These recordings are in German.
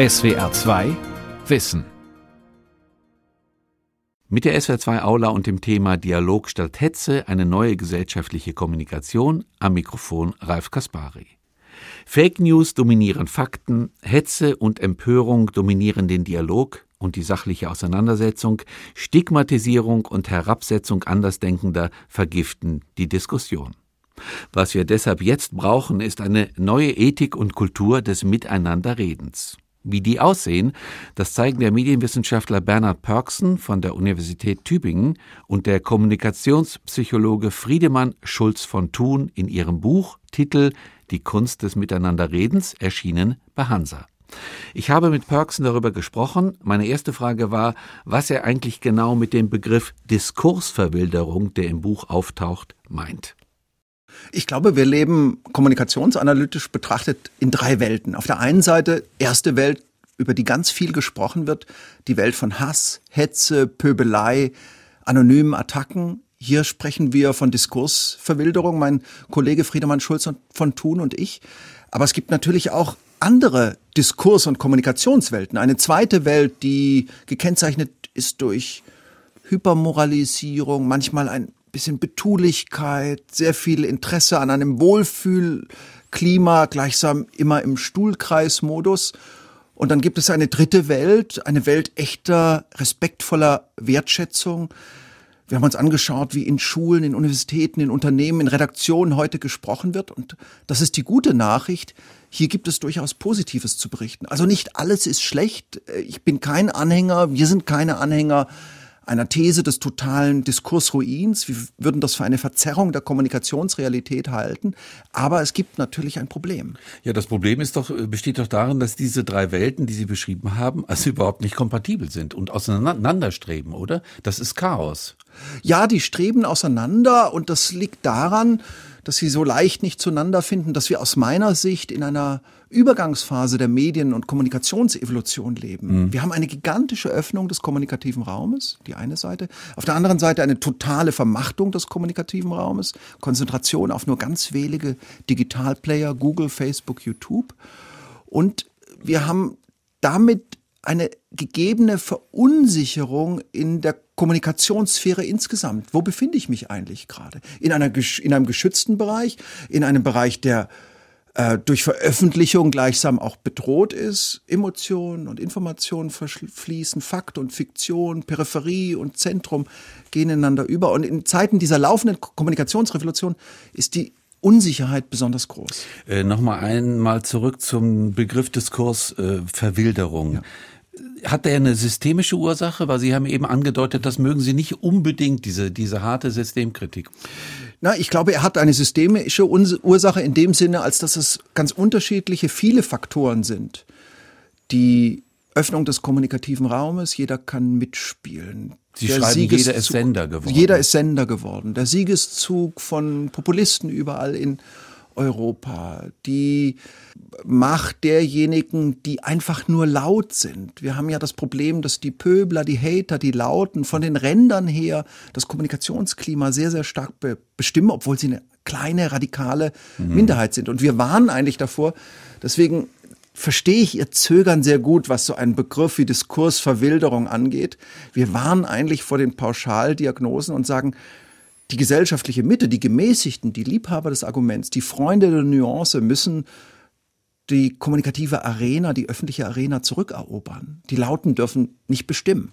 SWR 2 Wissen. Mit der SWR 2 Aula und dem Thema Dialog statt Hetze eine neue gesellschaftliche Kommunikation am Mikrofon Ralf Kaspari. Fake News dominieren Fakten, Hetze und Empörung dominieren den Dialog und die sachliche Auseinandersetzung, Stigmatisierung und Herabsetzung Andersdenkender vergiften die Diskussion. Was wir deshalb jetzt brauchen, ist eine neue Ethik und Kultur des Miteinanderredens. Wie die aussehen, das zeigen der Medienwissenschaftler Bernhard Pörksen von der Universität Tübingen und der Kommunikationspsychologe Friedemann Schulz von Thun in ihrem Buch Titel Die Kunst des Miteinanderredens, erschienen bei Hansa. Ich habe mit Pörksen darüber gesprochen. Meine erste Frage war, was er eigentlich genau mit dem Begriff Diskursverwilderung, der im Buch auftaucht, meint. Ich glaube, wir leben kommunikationsanalytisch betrachtet in drei Welten. Auf der einen Seite erste Welt, über die ganz viel gesprochen wird, die Welt von Hass, Hetze, Pöbelei, anonymen Attacken. Hier sprechen wir von Diskursverwilderung, mein Kollege Friedemann Schulz von Thun und ich. Aber es gibt natürlich auch andere Diskurs- und Kommunikationswelten. Eine zweite Welt, die gekennzeichnet ist durch Hypermoralisierung, manchmal ein bisschen Betulichkeit, sehr viel Interesse an einem Wohlfühlklima, gleichsam immer im Stuhlkreismodus. Und dann gibt es eine dritte Welt, eine Welt echter, respektvoller Wertschätzung. Wir haben uns angeschaut, wie in Schulen, in Universitäten, in Unternehmen, in Redaktionen heute gesprochen wird. Und das ist die gute Nachricht. Hier gibt es durchaus Positives zu berichten. Also nicht alles ist schlecht. Ich bin kein Anhänger, wir sind keine Anhänger einer These des totalen Diskursruins. Wir würden das für eine Verzerrung der Kommunikationsrealität halten. Aber es gibt natürlich ein Problem. Ja, das Problem ist doch, besteht doch darin, dass diese drei Welten, die Sie beschrieben haben, also überhaupt nicht kompatibel sind und auseinanderstreben, oder? Das ist Chaos. Ja, die streben auseinander und das liegt daran, dass sie so leicht nicht zueinander finden, dass wir aus meiner Sicht in einer Übergangsphase der Medien- und Kommunikationsevolution leben. Mhm. Wir haben eine gigantische Öffnung des kommunikativen Raumes, die eine Seite. Auf der anderen Seite eine totale Vermachtung des kommunikativen Raumes, Konzentration auf nur ganz wenige Digitalplayer, Google, Facebook, YouTube. Und wir haben damit eine gegebene Verunsicherung in der Kommunikationssphäre insgesamt. Wo befinde ich mich eigentlich gerade? In, einer, in einem geschützten Bereich, in einem Bereich, der äh, durch Veröffentlichung gleichsam auch bedroht ist. Emotionen und Informationen fließen, Fakt und Fiktion, Peripherie und Zentrum gehen ineinander über. Und in Zeiten dieser laufenden Kommunikationsrevolution ist die Unsicherheit besonders groß. Äh, Nochmal einmal zurück zum Begriff Diskurs äh, Verwilderung. Ja hat er eine systemische Ursache? Weil Sie haben eben angedeutet, das mögen Sie nicht unbedingt, diese, diese harte Systemkritik. Na, ich glaube, er hat eine systemische Ursache in dem Sinne, als dass es ganz unterschiedliche, viele Faktoren sind. Die Öffnung des kommunikativen Raumes, jeder kann mitspielen. Sie der schreiben, Siegeszug, jeder ist Sender geworden. Jeder ist Sender geworden. Der Siegeszug von Populisten überall in Europa, die Macht derjenigen, die einfach nur laut sind. Wir haben ja das Problem, dass die Pöbler, die Hater, die Lauten von den Rändern her das Kommunikationsklima sehr, sehr stark be bestimmen, obwohl sie eine kleine, radikale mhm. Minderheit sind. Und wir warnen eigentlich davor. Deswegen verstehe ich Ihr Zögern sehr gut, was so einen Begriff wie Diskursverwilderung angeht. Wir warnen eigentlich vor den Pauschaldiagnosen und sagen, die gesellschaftliche Mitte, die Gemäßigten, die Liebhaber des Arguments, die Freunde der Nuance müssen die kommunikative Arena, die öffentliche Arena zurückerobern. Die Lauten dürfen nicht bestimmen.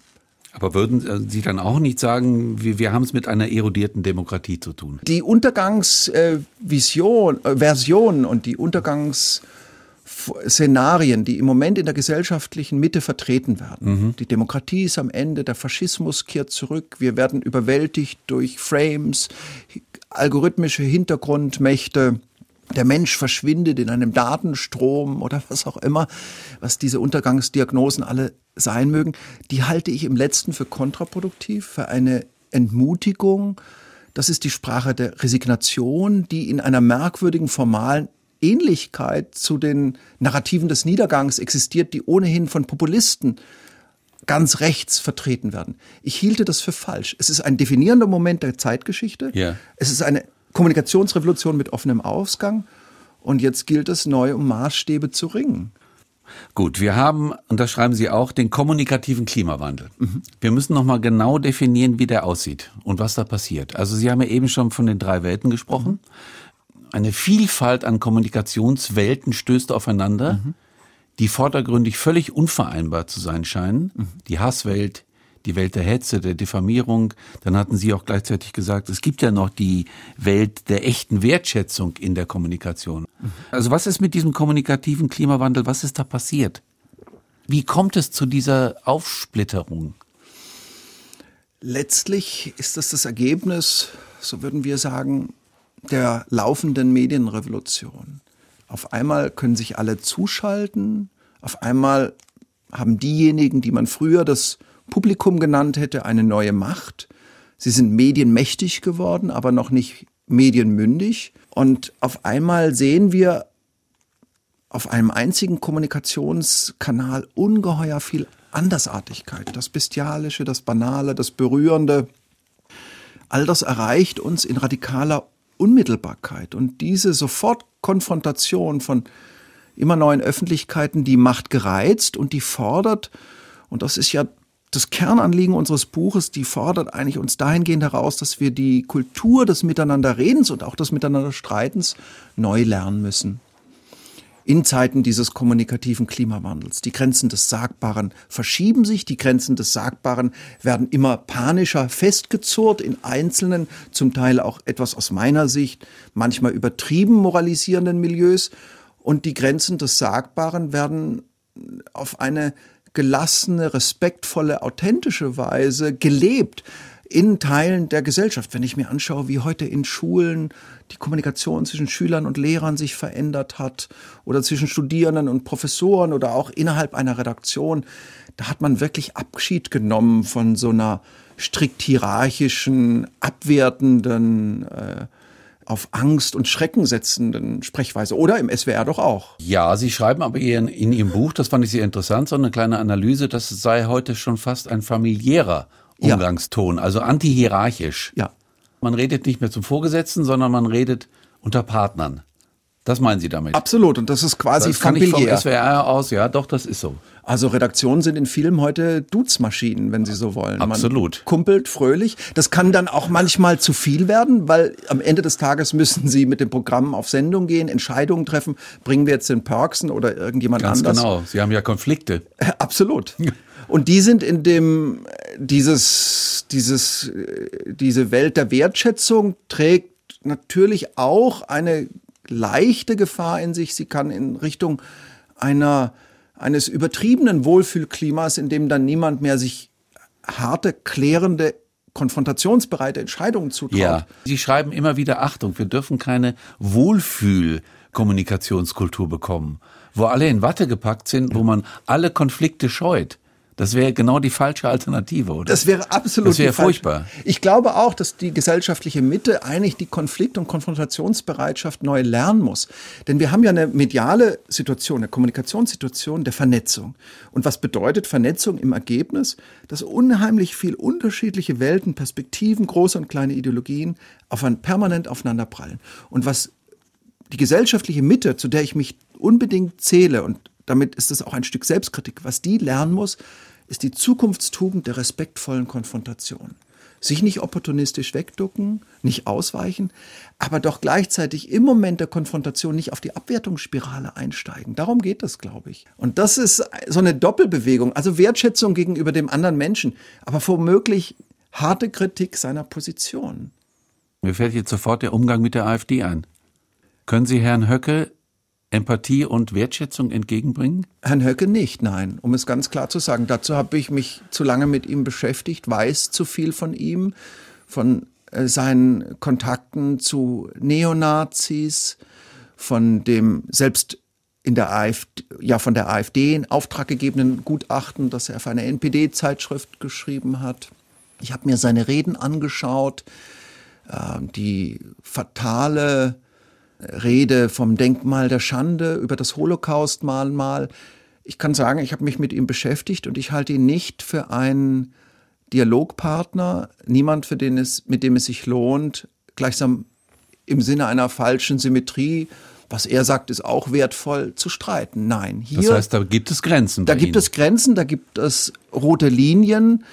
Aber würden äh, Sie dann auch nicht sagen, wir, wir haben es mit einer erodierten Demokratie zu tun? Die Untergangsvision, äh, Version und die Untergangs Szenarien, die im Moment in der gesellschaftlichen Mitte vertreten werden. Mhm. Die Demokratie ist am Ende, der Faschismus kehrt zurück, wir werden überwältigt durch Frames, algorithmische Hintergrundmächte. Der Mensch verschwindet in einem Datenstrom oder was auch immer, was diese Untergangsdiagnosen alle sein mögen. Die halte ich im letzten für kontraproduktiv, für eine Entmutigung. Das ist die Sprache der Resignation, die in einer merkwürdigen formalen Ähnlichkeit zu den Narrativen des Niedergangs existiert, die ohnehin von Populisten ganz rechts vertreten werden. Ich hielte das für falsch. Es ist ein definierender Moment der Zeitgeschichte. Yeah. Es ist eine Kommunikationsrevolution mit offenem Ausgang. Und jetzt gilt es, neu um Maßstäbe zu ringen. Gut, wir haben, und das schreiben Sie auch, den kommunikativen Klimawandel. Mhm. Wir müssen nochmal genau definieren, wie der aussieht und was da passiert. Also Sie haben ja eben schon von den drei Welten gesprochen. Eine Vielfalt an Kommunikationswelten stößt aufeinander, mhm. die vordergründig völlig unvereinbar zu sein scheinen. Mhm. Die Hasswelt, die Welt der Hetze, der Diffamierung. Dann hatten Sie auch gleichzeitig gesagt, es gibt ja noch die Welt der echten Wertschätzung in der Kommunikation. Also was ist mit diesem kommunikativen Klimawandel? Was ist da passiert? Wie kommt es zu dieser Aufsplitterung? Letztlich ist das das Ergebnis, so würden wir sagen, der laufenden Medienrevolution. Auf einmal können sich alle zuschalten, auf einmal haben diejenigen, die man früher das Publikum genannt hätte, eine neue Macht. Sie sind medienmächtig geworden, aber noch nicht medienmündig. Und auf einmal sehen wir auf einem einzigen Kommunikationskanal ungeheuer viel Andersartigkeit. Das Bestialische, das Banale, das Berührende. All das erreicht uns in radikaler Unmittelbarkeit. Und diese Sofortkonfrontation von immer neuen Öffentlichkeiten, die macht gereizt und die fordert, und das ist ja das Kernanliegen unseres Buches, die fordert eigentlich uns dahingehend heraus, dass wir die Kultur des Miteinanderredens und auch des Miteinanderstreitens neu lernen müssen. In Zeiten dieses kommunikativen Klimawandels. Die Grenzen des Sagbaren verschieben sich, die Grenzen des Sagbaren werden immer panischer festgezurrt in einzelnen, zum Teil auch etwas aus meiner Sicht, manchmal übertrieben moralisierenden Milieus. Und die Grenzen des Sagbaren werden auf eine gelassene, respektvolle, authentische Weise gelebt in Teilen der Gesellschaft. Wenn ich mir anschaue, wie heute in Schulen die Kommunikation zwischen Schülern und Lehrern sich verändert hat oder zwischen Studierenden und Professoren oder auch innerhalb einer Redaktion, da hat man wirklich Abschied genommen von so einer strikt hierarchischen, abwertenden äh, auf Angst und Schrecken setzenden Sprechweise. Oder im SWR doch auch. Ja, Sie schreiben aber in, in Ihrem Buch, das fand ich sehr interessant, so eine kleine Analyse, das sei heute schon fast ein familiärer Umgangston, ja. also antihierarchisch. Ja. Man redet nicht mehr zum Vorgesetzten, sondern man redet unter Partnern. Das meinen Sie damit? Absolut. Und das ist quasi das kann familiär. Ich vom SWR aus, ja, doch, das ist so. Also Redaktionen sind in Filmen heute Duzmaschinen, wenn Sie so wollen. Absolut. Man kumpelt fröhlich. Das kann dann auch manchmal zu viel werden, weil am Ende des Tages müssen Sie mit dem Programm auf Sendung gehen, Entscheidungen treffen. Bringen wir jetzt den Perksen oder irgendjemand Ganz anders? genau. Sie haben ja Konflikte. Absolut. Und die sind in dem, dieses, dieses, diese Welt der Wertschätzung trägt natürlich auch eine leichte Gefahr in sich. Sie kann in Richtung einer, eines übertriebenen Wohlfühlklimas, in dem dann niemand mehr sich harte, klärende konfrontationsbereite Entscheidungen zutraut. Ja, Sie schreiben immer wieder Achtung, wir dürfen keine Wohlfühl-Kommunikationskultur bekommen, wo alle in Watte gepackt sind, wo man alle Konflikte scheut. Das wäre genau die falsche Alternative, oder? Das wäre absolut. Das wäre furchtbar. Ich glaube auch, dass die gesellschaftliche Mitte eigentlich die Konflikt- und Konfrontationsbereitschaft neu lernen muss. Denn wir haben ja eine mediale Situation, eine Kommunikationssituation der Vernetzung. Und was bedeutet Vernetzung im Ergebnis? Dass unheimlich viel unterschiedliche Welten, Perspektiven, große und kleine Ideologien auf ein, permanent aufeinanderprallen. Und was die gesellschaftliche Mitte, zu der ich mich unbedingt zähle und damit ist es auch ein Stück Selbstkritik. Was die lernen muss, ist die Zukunftstugend der respektvollen Konfrontation. Sich nicht opportunistisch wegducken, nicht ausweichen, aber doch gleichzeitig im Moment der Konfrontation nicht auf die Abwertungsspirale einsteigen. Darum geht es, glaube ich. Und das ist so eine Doppelbewegung, also Wertschätzung gegenüber dem anderen Menschen, aber womöglich harte Kritik seiner Position. Mir fällt jetzt sofort der Umgang mit der AfD ein. Können Sie Herrn Höcke Empathie und Wertschätzung entgegenbringen? Herrn Höcke nicht, nein, um es ganz klar zu sagen. Dazu habe ich mich zu lange mit ihm beschäftigt, weiß zu viel von ihm, von äh, seinen Kontakten zu Neonazis, von dem selbst in der AfD, ja von der AfD in Auftrag gegebenen Gutachten, das er für eine NPD-Zeitschrift geschrieben hat. Ich habe mir seine Reden angeschaut, äh, die fatale Rede vom Denkmal der Schande über das Holocaust-Mahnmal. Ich kann sagen, ich habe mich mit ihm beschäftigt und ich halte ihn nicht für einen Dialogpartner, niemand, für den es, mit dem es sich lohnt, gleichsam im Sinne einer falschen Symmetrie was er sagt, ist auch wertvoll zu streiten. Nein, hier. Das heißt, da gibt es Grenzen. Da gibt Ihnen. es Grenzen, da gibt es rote Linien.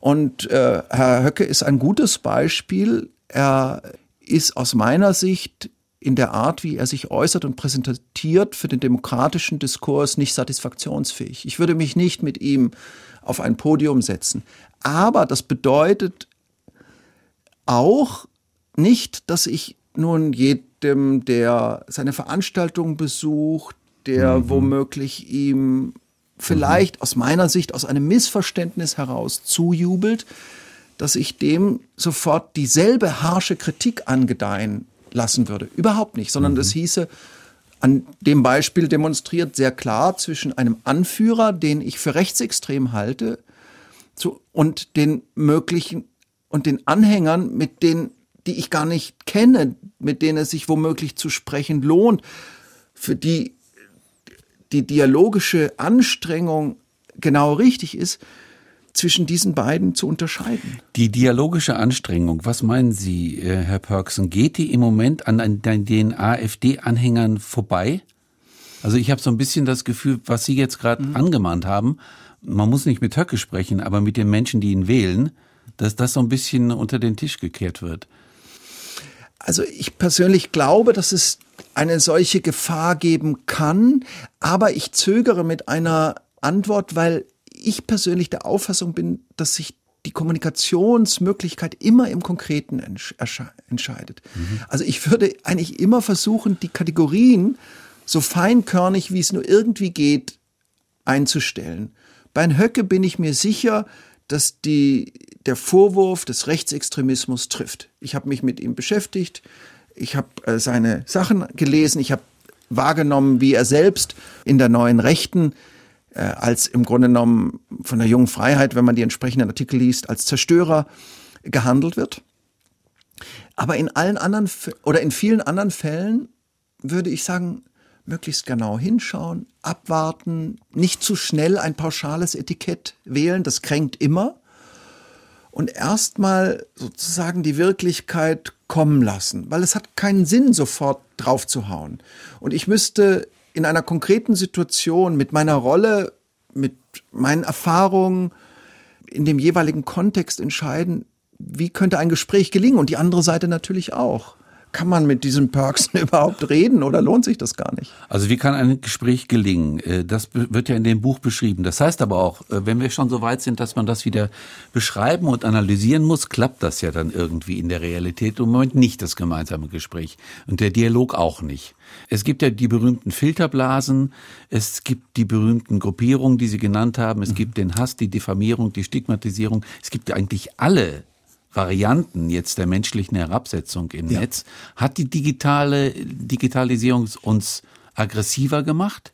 Und äh, Herr Höcke ist ein gutes Beispiel. Er ist aus meiner Sicht in der Art, wie er sich äußert und präsentiert, für den demokratischen Diskurs nicht satisfaktionsfähig. Ich würde mich nicht mit ihm auf ein Podium setzen. Aber das bedeutet auch nicht, dass ich nun jedem, der seine Veranstaltung besucht, der mhm. womöglich ihm vielleicht mhm. aus meiner Sicht aus einem Missverständnis heraus zujubelt, dass ich dem sofort dieselbe harsche Kritik angedeihen lassen würde. Überhaupt nicht, sondern mhm. das hieße, an dem Beispiel demonstriert sehr klar zwischen einem Anführer, den ich für rechtsextrem halte, zu, und den möglichen und den Anhängern, mit denen, die ich gar nicht kenne, mit denen es sich womöglich zu sprechen lohnt, für die die dialogische Anstrengung genau richtig ist, zwischen diesen beiden zu unterscheiden. Die dialogische Anstrengung, was meinen Sie, äh, Herr Perksen, geht die im Moment an den AfD-Anhängern vorbei? Also ich habe so ein bisschen das Gefühl, was Sie jetzt gerade mhm. angemahnt haben, man muss nicht mit Höcke sprechen, aber mit den Menschen, die ihn wählen, dass das so ein bisschen unter den Tisch gekehrt wird. Also ich persönlich glaube, dass es eine solche Gefahr geben kann, aber ich zögere mit einer Antwort, weil ich persönlich der Auffassung bin, dass sich die Kommunikationsmöglichkeit immer im Konkreten entscheidet. Mhm. Also ich würde eigentlich immer versuchen, die Kategorien so feinkörnig, wie es nur irgendwie geht, einzustellen. Bei Höcke bin ich mir sicher, dass die, der Vorwurf des Rechtsextremismus trifft. Ich habe mich mit ihm beschäftigt, ich habe äh, seine Sachen gelesen, ich habe wahrgenommen, wie er selbst in der neuen Rechten äh, als im Grunde genommen von der jungen Freiheit, wenn man die entsprechenden Artikel liest, als Zerstörer gehandelt wird. Aber in allen anderen oder in vielen anderen Fällen würde ich sagen, möglichst genau hinschauen, abwarten, nicht zu schnell ein pauschales Etikett wählen, das kränkt immer. Und erstmal sozusagen die Wirklichkeit kommen lassen, weil es hat keinen Sinn, sofort drauf zu hauen. Und ich müsste in einer konkreten Situation mit meiner Rolle, mit meinen Erfahrungen in dem jeweiligen Kontext entscheiden, wie könnte ein Gespräch gelingen und die andere Seite natürlich auch kann man mit diesen Perks überhaupt reden oder lohnt sich das gar nicht? Also wie kann ein Gespräch gelingen? Äh, das wird ja in dem Buch beschrieben. Das heißt aber auch, äh, wenn wir schon so weit sind, dass man das wieder beschreiben und analysieren muss, klappt das ja dann irgendwie in der Realität im Moment nicht, das gemeinsame Gespräch. Und der Dialog auch nicht. Es gibt ja die berühmten Filterblasen, es gibt die berühmten Gruppierungen, die Sie genannt haben, es gibt den Hass, die Diffamierung, die Stigmatisierung, es gibt ja eigentlich alle Varianten jetzt der menschlichen Herabsetzung im ja. Netz, hat die digitale Digitalisierung uns aggressiver gemacht?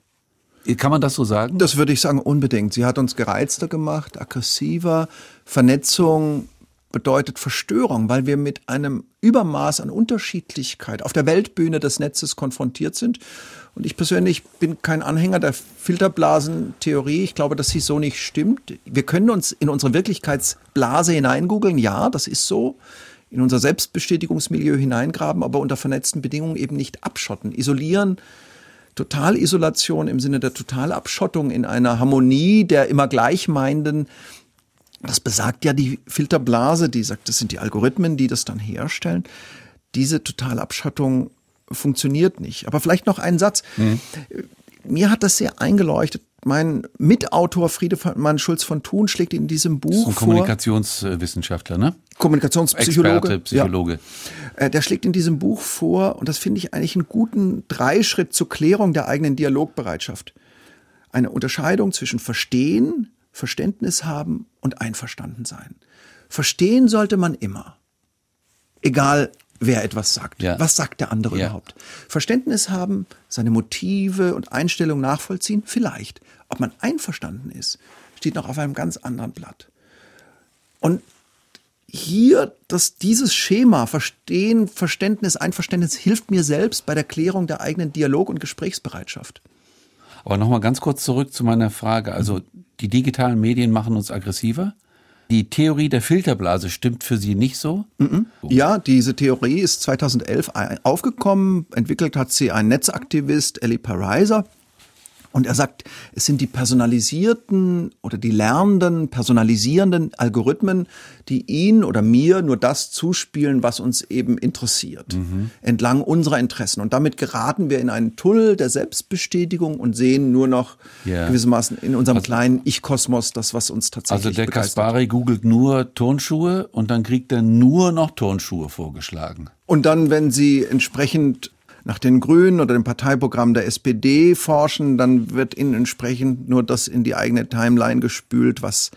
Kann man das so sagen? Das würde ich sagen, unbedingt. Sie hat uns gereizter gemacht, aggressiver. Vernetzung bedeutet Verstörung, weil wir mit einem Übermaß an Unterschiedlichkeit auf der Weltbühne des Netzes konfrontiert sind und ich persönlich bin kein Anhänger der Filterblasentheorie. Ich glaube, dass sie so nicht stimmt. Wir können uns in unsere Wirklichkeitsblase hineingoogeln. Ja, das ist so. In unser Selbstbestätigungsmilieu hineingraben, aber unter vernetzten Bedingungen eben nicht abschotten. Isolieren, Totalisolation im Sinne der Totalabschottung in einer Harmonie der immer Gleichmeinenden. Das besagt ja die Filterblase, die sagt, das sind die Algorithmen, die das dann herstellen. Diese Totalabschottung funktioniert nicht. Aber vielleicht noch einen Satz. Mhm. Mir hat das sehr eingeleuchtet. Mein Mitautor Friedemann Schulz von Thun schlägt in diesem Buch. Das ist ein Kommunikationswissenschaftler, ne? Kommunikationspsychologe. Experte, Psychologe. Ja. Äh, der schlägt in diesem Buch vor, und das finde ich eigentlich einen guten Dreischritt zur Klärung der eigenen Dialogbereitschaft. Eine Unterscheidung zwischen Verstehen, Verständnis haben und einverstanden sein. Verstehen sollte man immer. Egal wer etwas sagt. Ja. Was sagt der andere ja. überhaupt? Verständnis haben, seine Motive und Einstellungen nachvollziehen, vielleicht. Ob man einverstanden ist, steht noch auf einem ganz anderen Blatt. Und hier, dass dieses Schema Verstehen, Verständnis, Einverständnis hilft mir selbst bei der Klärung der eigenen Dialog- und Gesprächsbereitschaft. Aber nochmal ganz kurz zurück zu meiner Frage. Also die digitalen Medien machen uns aggressiver. Die Theorie der Filterblase stimmt für Sie nicht so? Mhm. Ja, diese Theorie ist 2011 aufgekommen. Entwickelt hat sie ein Netzaktivist, Ellie Pariser. Und er sagt, es sind die personalisierten oder die lernenden, personalisierenden Algorithmen, die ihn oder mir nur das zuspielen, was uns eben interessiert, mhm. entlang unserer Interessen. Und damit geraten wir in einen Tunnel der Selbstbestätigung und sehen nur noch yeah. gewissermaßen in unserem also, kleinen Ich-Kosmos das, was uns tatsächlich Also der Kaspari googelt nur Turnschuhe und dann kriegt er nur noch Turnschuhe vorgeschlagen. Und dann, wenn Sie entsprechend nach den Grünen oder dem Parteiprogramm der SPD forschen, dann wird ihnen entsprechend nur das in die eigene Timeline gespült, was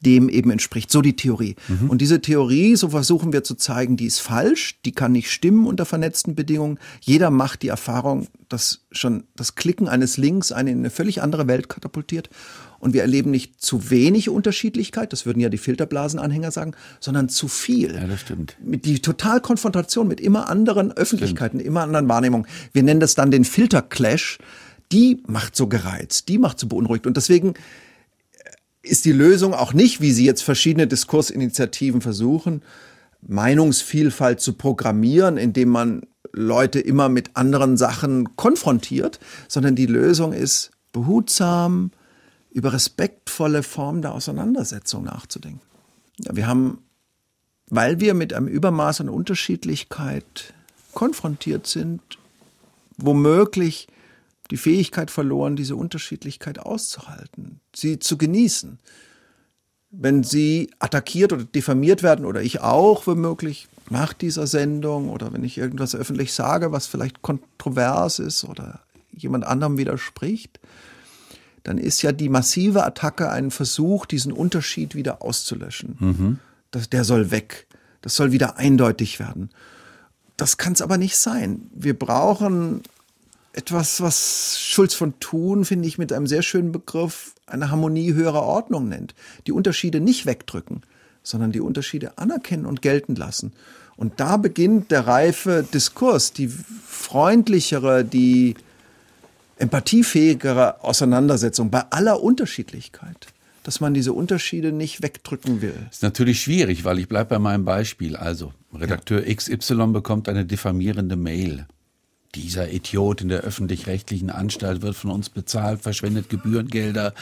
dem eben entspricht. So die Theorie. Mhm. Und diese Theorie, so versuchen wir zu zeigen, die ist falsch, die kann nicht stimmen unter vernetzten Bedingungen. Jeder macht die Erfahrung, dass schon das Klicken eines Links einen in eine völlig andere Welt katapultiert. Und wir erleben nicht zu wenig Unterschiedlichkeit, das würden ja die Filterblasenanhänger sagen, sondern zu viel. Ja, das stimmt. Die Totalkonfrontation mit immer anderen Öffentlichkeiten, stimmt. immer anderen Wahrnehmungen. Wir nennen das dann den Filterclash. Die macht so gereizt, die macht so beunruhigt. Und deswegen ist die Lösung auch nicht, wie Sie jetzt verschiedene Diskursinitiativen versuchen, Meinungsvielfalt zu programmieren, indem man Leute immer mit anderen Sachen konfrontiert, sondern die Lösung ist behutsam, über respektvolle Formen der Auseinandersetzung nachzudenken. Wir haben, weil wir mit einem Übermaß an Unterschiedlichkeit konfrontiert sind, womöglich die Fähigkeit verloren, diese Unterschiedlichkeit auszuhalten, sie zu genießen. Wenn sie attackiert oder diffamiert werden, oder ich auch womöglich nach dieser Sendung, oder wenn ich irgendwas öffentlich sage, was vielleicht kontrovers ist oder jemand anderem widerspricht, dann ist ja die massive Attacke ein Versuch, diesen Unterschied wieder auszulöschen. Mhm. Das, der soll weg. Das soll wieder eindeutig werden. Das kann es aber nicht sein. Wir brauchen etwas, was Schulz von Thun, finde ich, mit einem sehr schönen Begriff eine Harmonie höherer Ordnung nennt. Die Unterschiede nicht wegdrücken, sondern die Unterschiede anerkennen und gelten lassen. Und da beginnt der reife Diskurs, die freundlichere, die empathiefähigere Auseinandersetzung bei aller Unterschiedlichkeit, dass man diese Unterschiede nicht wegdrücken will. Ist natürlich schwierig, weil ich bleibe bei meinem Beispiel. Also, Redakteur ja. XY bekommt eine diffamierende Mail. Dieser Idiot in der öffentlich-rechtlichen Anstalt wird von uns bezahlt, verschwendet Gebührengelder.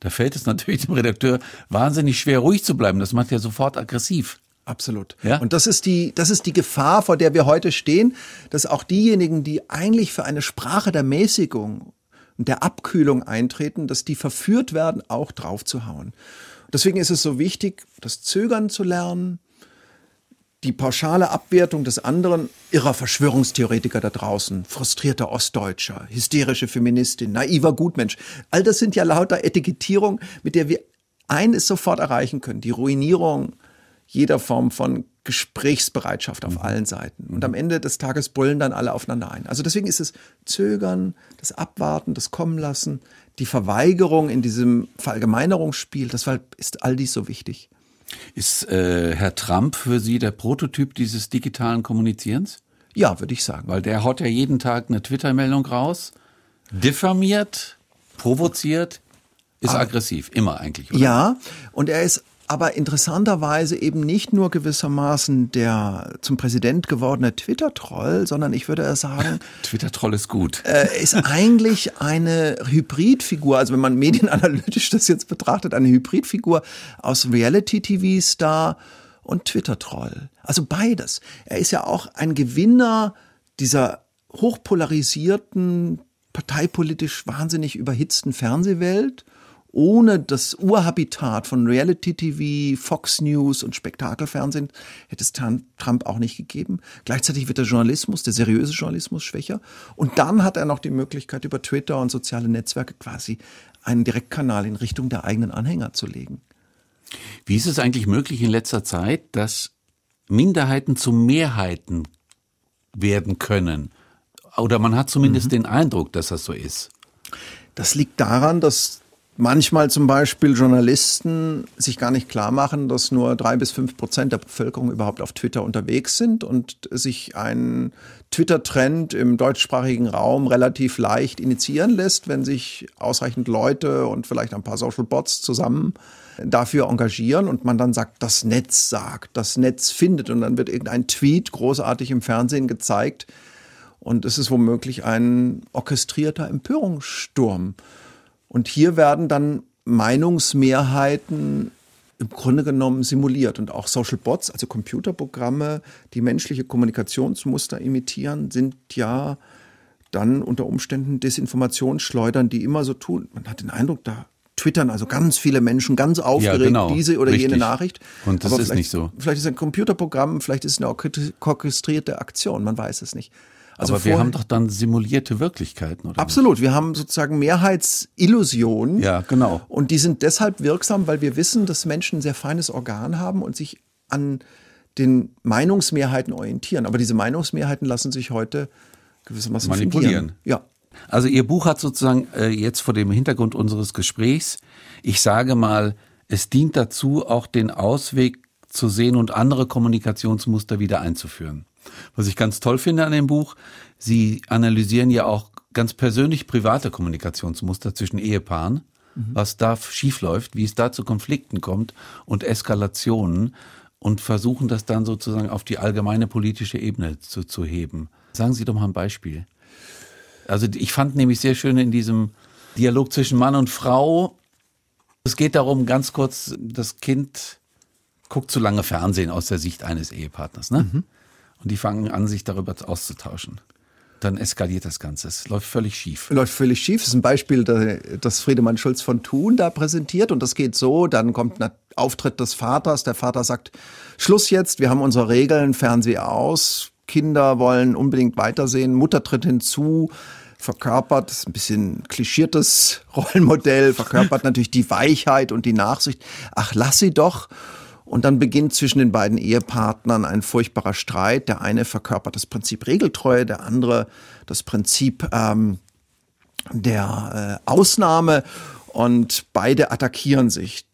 Da fällt es natürlich dem Redakteur wahnsinnig schwer, ruhig zu bleiben. Das macht ja sofort aggressiv. Absolut. Ja? Und das ist die, das ist die Gefahr, vor der wir heute stehen, dass auch diejenigen, die eigentlich für eine Sprache der Mäßigung und der Abkühlung eintreten, dass die verführt werden, auch draufzuhauen. Deswegen ist es so wichtig, das Zögern zu lernen, die pauschale Abwertung des anderen, irrer Verschwörungstheoretiker da draußen, frustrierter Ostdeutscher, hysterische Feministin, naiver Gutmensch, all das sind ja lauter Etikettierungen, mit der wir eines sofort erreichen können, die Ruinierung jeder Form von Gesprächsbereitschaft auf mhm. allen Seiten. Und am Ende des Tages bullen dann alle aufeinander ein. Also deswegen ist es Zögern, das Abwarten, das Kommen lassen, die Verweigerung in diesem Verallgemeinerungsspiel, deshalb ist all dies so wichtig. Ist äh, Herr Trump für Sie der Prototyp dieses digitalen Kommunizierens? Ja, würde ich sagen. Weil der haut ja jeden Tag eine Twitter-Meldung raus, diffamiert, provoziert, ist ah. aggressiv, immer eigentlich. Oder? Ja, und er ist aber interessanterweise eben nicht nur gewissermaßen der zum Präsident gewordene Twitter-Troll, sondern ich würde sagen, Twitter-Troll ist gut. Äh, ist eigentlich eine Hybridfigur, also wenn man medienanalytisch das jetzt betrachtet, eine Hybridfigur aus Reality-TV-Star und Twitter-Troll. Also beides. Er ist ja auch ein Gewinner dieser hochpolarisierten, parteipolitisch wahnsinnig überhitzten Fernsehwelt ohne das Urhabitat von Reality TV, Fox News und Spektakelfernsehen hätte es Trump auch nicht gegeben. Gleichzeitig wird der Journalismus, der seriöse Journalismus schwächer. Und dann hat er noch die Möglichkeit, über Twitter und soziale Netzwerke quasi einen Direktkanal in Richtung der eigenen Anhänger zu legen. Wie ist es eigentlich möglich in letzter Zeit, dass Minderheiten zu Mehrheiten werden können? Oder man hat zumindest mhm. den Eindruck, dass das so ist. Das liegt daran, dass manchmal zum Beispiel Journalisten sich gar nicht klar machen, dass nur drei bis fünf Prozent der Bevölkerung überhaupt auf Twitter unterwegs sind und sich ein Twitter-Trend im deutschsprachigen Raum relativ leicht initiieren lässt, wenn sich ausreichend Leute und vielleicht ein paar Social Bots zusammen dafür engagieren und man dann sagt, das Netz sagt, das Netz findet und dann wird irgendein Tweet großartig im Fernsehen gezeigt und es ist womöglich ein orchestrierter Empörungssturm. Und hier werden dann Meinungsmehrheiten im Grunde genommen simuliert. Und auch Social Bots, also Computerprogramme, die menschliche Kommunikationsmuster imitieren, sind ja dann unter Umständen Desinformationsschleudern, die immer so tun. Man hat den Eindruck, da twittern also ganz viele Menschen ganz aufgeregt ja, genau, diese oder richtig. jene Nachricht. Und das Aber ist nicht so. Vielleicht ist es ein Computerprogramm, vielleicht ist es eine orchestrierte Aktion, man weiß es nicht. Also Aber wir haben doch dann simulierte Wirklichkeiten, oder? Absolut. Nicht? Wir haben sozusagen Mehrheitsillusionen. Ja, genau. Und die sind deshalb wirksam, weil wir wissen, dass Menschen ein sehr feines Organ haben und sich an den Meinungsmehrheiten orientieren. Aber diese Meinungsmehrheiten lassen sich heute gewissermaßen manipulieren. Fingieren. Ja. Also Ihr Buch hat sozusagen äh, jetzt vor dem Hintergrund unseres Gesprächs, ich sage mal, es dient dazu, auch den Ausweg zu sehen und andere Kommunikationsmuster wieder einzuführen. Was ich ganz toll finde an dem Buch, Sie analysieren ja auch ganz persönlich private Kommunikationsmuster zwischen Ehepaaren, mhm. was da schiefläuft, wie es da zu Konflikten kommt und Eskalationen und versuchen das dann sozusagen auf die allgemeine politische Ebene zu, zu heben. Sagen Sie doch mal ein Beispiel. Also ich fand nämlich sehr schön in diesem Dialog zwischen Mann und Frau, es geht darum, ganz kurz, das Kind guckt zu lange Fernsehen aus der Sicht eines Ehepartners. Ne? Mhm und die fangen an, sich darüber auszutauschen. Dann eskaliert das Ganze. Es läuft völlig schief. Läuft völlig schief. Das ist ein Beispiel, das Friedemann Schulz von Thun da präsentiert. Und das geht so, dann kommt ein Auftritt des Vaters. Der Vater sagt, Schluss jetzt, wir haben unsere Regeln, Fernseh aus. Kinder wollen unbedingt weitersehen. Mutter tritt hinzu verkörpert, das ist ein bisschen klischiertes Rollenmodell, verkörpert natürlich die Weichheit und die Nachsicht. Ach, lass sie doch. Und dann beginnt zwischen den beiden Ehepartnern ein furchtbarer Streit. Der eine verkörpert das Prinzip Regeltreue, der andere das Prinzip ähm, der äh, Ausnahme. Und beide attackieren sich.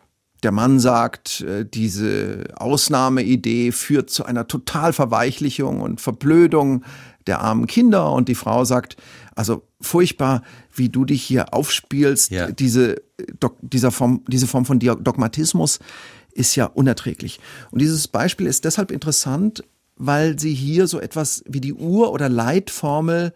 Der Mann sagt, äh, diese Ausnahmeidee führt zu einer Totalverweichlichung und Verblödung der armen Kinder. Und die Frau sagt, also furchtbar, wie du dich hier aufspielst, ja. diese, dieser Form, diese Form von Dogmatismus ist ja unerträglich. Und dieses Beispiel ist deshalb interessant, weil sie hier so etwas wie die Ur- oder Leitformel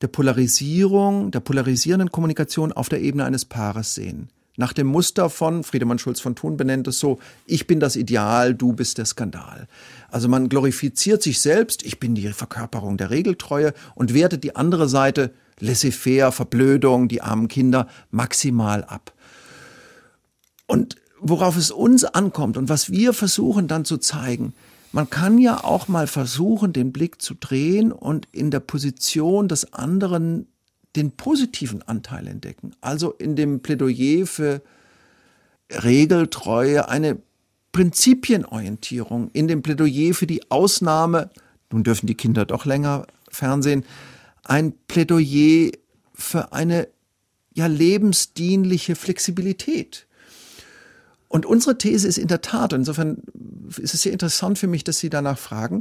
der Polarisierung, der polarisierenden Kommunikation auf der Ebene eines Paares sehen. Nach dem Muster von Friedemann Schulz von Thun benennt es so, ich bin das Ideal, du bist der Skandal. Also man glorifiziert sich selbst, ich bin die Verkörperung der Regeltreue und wertet die andere Seite, laissez-faire, Verblödung, die armen Kinder, maximal ab. Und worauf es uns ankommt und was wir versuchen dann zu zeigen, man kann ja auch mal versuchen, den Blick zu drehen und in der Position des anderen den positiven Anteil entdecken. Also in dem Plädoyer für Regeltreue eine Prinzipienorientierung, in dem Plädoyer für die Ausnahme, nun dürfen die Kinder doch länger Fernsehen, ein Plädoyer für eine ja lebensdienliche Flexibilität. Und unsere These ist in der Tat, insofern ist es sehr interessant für mich, dass Sie danach fragen,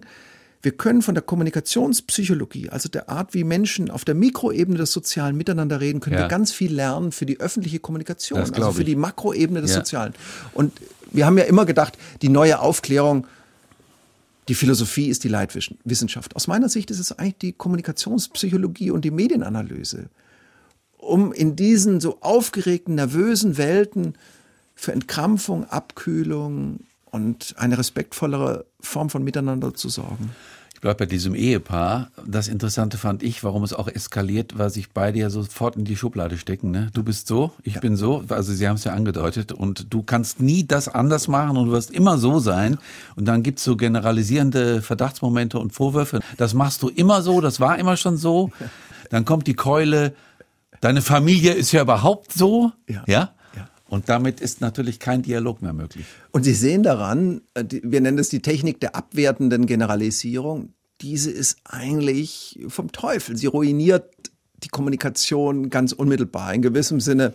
wir können von der Kommunikationspsychologie, also der Art, wie Menschen auf der Mikroebene des sozialen Miteinander reden, können ja. wir ganz viel lernen für die öffentliche Kommunikation, also für die Makroebene des ja. Sozialen. Und wir haben ja immer gedacht, die neue Aufklärung, die Philosophie ist die Leitwissenschaft. Aus meiner Sicht ist es eigentlich die Kommunikationspsychologie und die Medienanalyse. Um in diesen so aufgeregten, nervösen Welten für Entkrampfung, Abkühlung und eine respektvollere Form von Miteinander zu sorgen. Ich bleibe bei diesem Ehepaar. Das Interessante fand ich, warum es auch eskaliert, weil sich beide ja sofort in die Schublade stecken. Ne? Du bist so, ich ja. bin so. Also Sie haben es ja angedeutet. Und du kannst nie das anders machen und du wirst immer so sein. Und dann gibt es so generalisierende Verdachtsmomente und Vorwürfe. Das machst du immer so, das war immer schon so. Dann kommt die Keule. Deine Familie ist ja überhaupt so. Ja. ja? Und damit ist natürlich kein Dialog mehr möglich. Und Sie sehen daran, äh, wir nennen es die Technik der abwertenden Generalisierung. Diese ist eigentlich vom Teufel. Sie ruiniert die Kommunikation ganz unmittelbar. In gewissem Sinne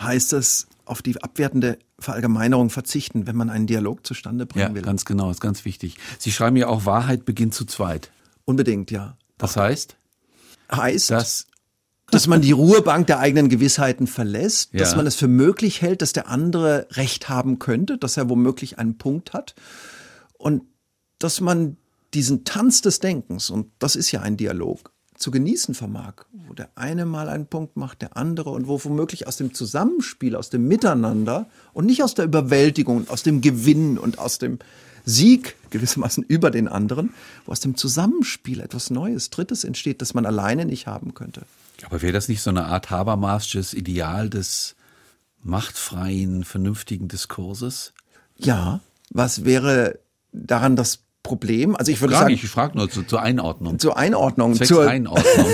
heißt es auf die abwertende Verallgemeinerung verzichten, wenn man einen Dialog zustande bringen ja, will. Ganz genau, ist ganz wichtig. Sie schreiben ja auch, Wahrheit beginnt zu zweit. Unbedingt, ja. Das heißt? Heißt, dass, dass man die Ruhebank der eigenen Gewissheiten verlässt, ja. dass man es für möglich hält, dass der andere Recht haben könnte, dass er womöglich einen Punkt hat und dass man diesen Tanz des Denkens, und das ist ja ein Dialog, zu genießen vermag, wo der eine mal einen Punkt macht, der andere und wo womöglich aus dem Zusammenspiel, aus dem Miteinander und nicht aus der Überwältigung, aus dem Gewinn und aus dem Sieg gewissermaßen über den anderen, wo aus dem Zusammenspiel etwas Neues, Drittes entsteht, das man alleine nicht haben könnte. Aber wäre das nicht so eine Art Habermasches Ideal des machtfreien, vernünftigen Diskurses? Ja, was wäre daran das Problem. Also ich würde Frage sagen, ich, ich frage nur zu, zur Einordnung. Zur Einordnung. Zwecks zur Einordnung.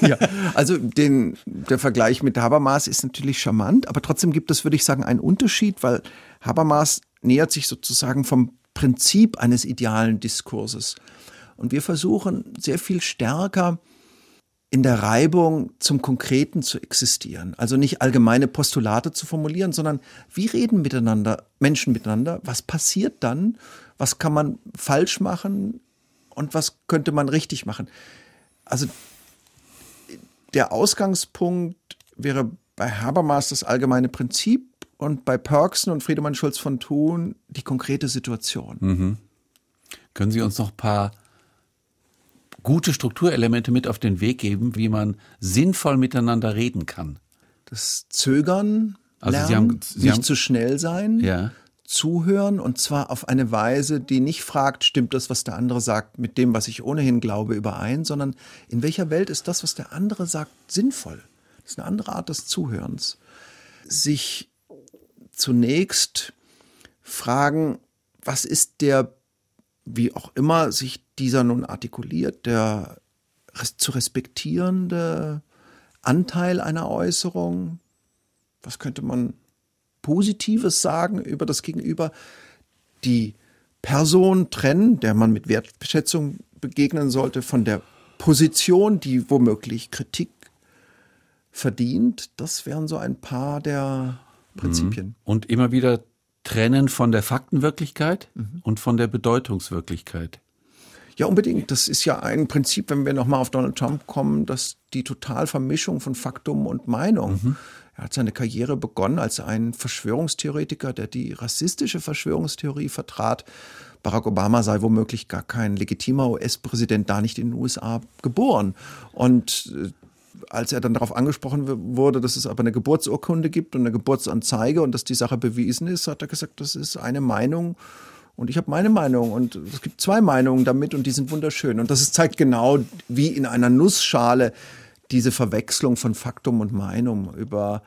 ja, also den, der Vergleich mit Habermas ist natürlich charmant, aber trotzdem gibt es, würde ich sagen, einen Unterschied, weil Habermas nähert sich sozusagen vom Prinzip eines idealen Diskurses. Und wir versuchen sehr viel stärker in der Reibung zum Konkreten zu existieren. Also nicht allgemeine Postulate zu formulieren, sondern wie reden miteinander, Menschen miteinander, was passiert dann, was kann man falsch machen und was könnte man richtig machen. Also der Ausgangspunkt wäre bei Habermas das allgemeine Prinzip und bei Perksen und Friedemann Schulz von Thun die konkrete Situation. Mhm. Können Sie uns noch ein paar gute Strukturelemente mit auf den Weg geben, wie man sinnvoll miteinander reden kann? Das Zögern, Also lernen, Sie haben- Sie nicht haben- zu schnell sein, Ja. zuhören und zwar auf eine Weise, die nicht fragt, stimmt das, was der andere sagt, mit dem, was ich ohnehin glaube, überein, sondern in welcher Welt ist das, was der andere sagt, sinnvoll? Das ist eine andere Art des Zuhörens. Sich zunächst fragen, was ist der, wie auch immer sich dieser nun artikuliert, der zu respektierende Anteil einer Äußerung? Was könnte man Positives sagen über das Gegenüber? Die Person trennen, der man mit Wertschätzung begegnen sollte, von der Position, die womöglich Kritik verdient. Das wären so ein paar der Prinzipien. Und immer wieder trennen von der Faktenwirklichkeit und von der Bedeutungswirklichkeit. Ja, unbedingt. Das ist ja ein Prinzip, wenn wir nochmal auf Donald Trump kommen, dass die Totalvermischung von Faktum und Meinung. Er hat seine Karriere begonnen als ein Verschwörungstheoretiker, der die rassistische Verschwörungstheorie vertrat. Barack Obama sei womöglich gar kein legitimer US-Präsident, da nicht in den USA geboren. Und äh, als er dann darauf angesprochen wurde, dass es aber eine Geburtsurkunde gibt und eine Geburtsanzeige und dass die Sache bewiesen ist, hat er gesagt, das ist eine Meinung und ich habe meine Meinung und es gibt zwei Meinungen damit und die sind wunderschön. Und das zeigt genau, wie in einer Nussschale diese Verwechslung von Faktum und Meinung über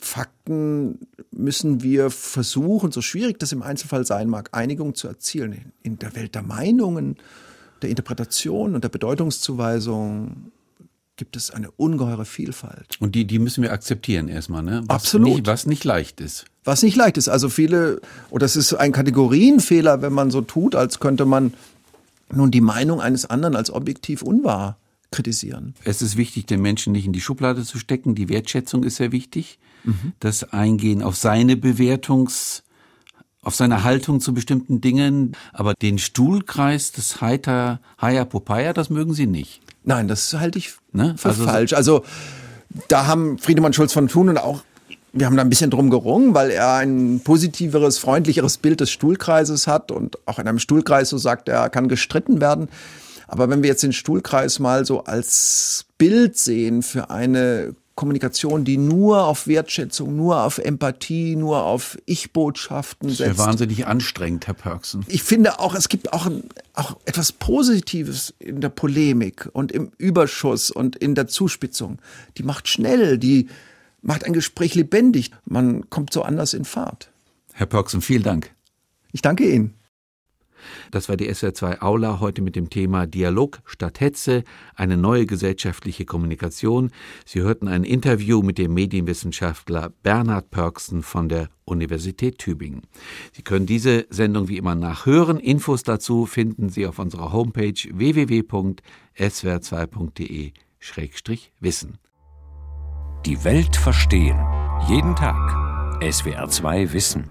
Fakten müssen wir versuchen, so schwierig das im Einzelfall sein mag, Einigung zu erzielen. In der Welt der Meinungen, der Interpretation und der Bedeutungszuweisung gibt es eine ungeheure Vielfalt. Und die, die müssen wir akzeptieren erstmal, ne? Was Absolut. Nicht, was nicht leicht ist. Was nicht leicht ist. Also viele, oder es ist ein Kategorienfehler, wenn man so tut, als könnte man nun die Meinung eines anderen als objektiv unwahr kritisieren. Es ist wichtig, den Menschen nicht in die Schublade zu stecken. Die Wertschätzung ist sehr wichtig. Das Eingehen auf seine Bewertungs, auf seine Haltung zu bestimmten Dingen. Aber den Stuhlkreis des Heiter, Haya Popeye, das mögen Sie nicht. Nein, das halte ich Ne? für Also so- falsch. Also da haben Friedemann Schulz von Thun und auch wir haben da ein bisschen drum gerungen, weil er ein positiveres, freundlicheres Bild des Stuhlkreises hat und auch in einem Stuhlkreis so sagt, er kann gestritten werden. Aber wenn wir jetzt den Stuhlkreis mal so als Bild sehen für eine Kommunikation, die nur auf Wertschätzung, nur auf Empathie, nur auf Ich-Botschaften Das wäre setzt, wahnsinnig anstrengend, Herr Perksen. ich finde auch, es gibt auch, auch etwas Positives in der Polemik und im Überschuss und in der Zuspitzung. Die macht schnell, die macht ein Gespräch lebendig. Man kommt so anders in Fahrt. Herr Perksen, vielen Dank. Ich danke Ihnen. Das war die SWR2 Aula heute mit dem Thema Dialog statt Hetze, eine neue gesellschaftliche Kommunikation. Sie hörten ein Interview mit dem Medienwissenschaftler Bernhard Pörksen von der Universität Tübingen. Sie können diese Sendung wie immer nachhören. Infos dazu finden Sie auf unserer Homepage www.swr2.de-wissen. Die Welt verstehen. Jeden Tag. SWR2 Wissen.